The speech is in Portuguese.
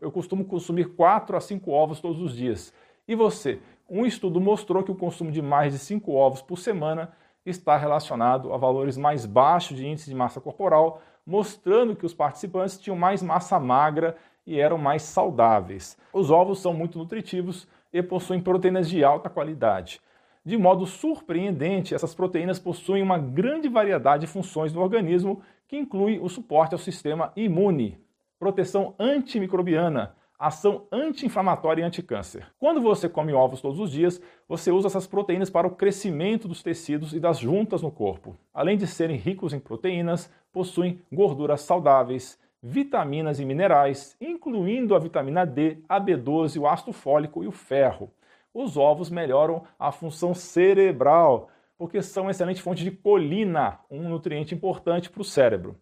eu costumo consumir 4 a 5 ovos todos os dias. E você? Um estudo mostrou que o consumo de mais de 5 ovos por semana está relacionado a valores mais baixos de índice de massa corporal, mostrando que os participantes tinham mais massa magra e eram mais saudáveis. Os ovos são muito nutritivos e possuem proteínas de alta qualidade. De modo surpreendente, essas proteínas possuem uma grande variedade de funções no organismo, que inclui o suporte ao sistema imune, proteção antimicrobiana, ação anti-inflamatória e anticâncer. Quando você come ovos todos os dias, você usa essas proteínas para o crescimento dos tecidos e das juntas no corpo. Além de serem ricos em proteínas, possuem gorduras saudáveis, vitaminas e minerais, incluindo a vitamina D, a B12, o ácido fólico e o ferro. Os ovos melhoram a função cerebral, porque são excelente fonte de colina, um nutriente importante para o cérebro.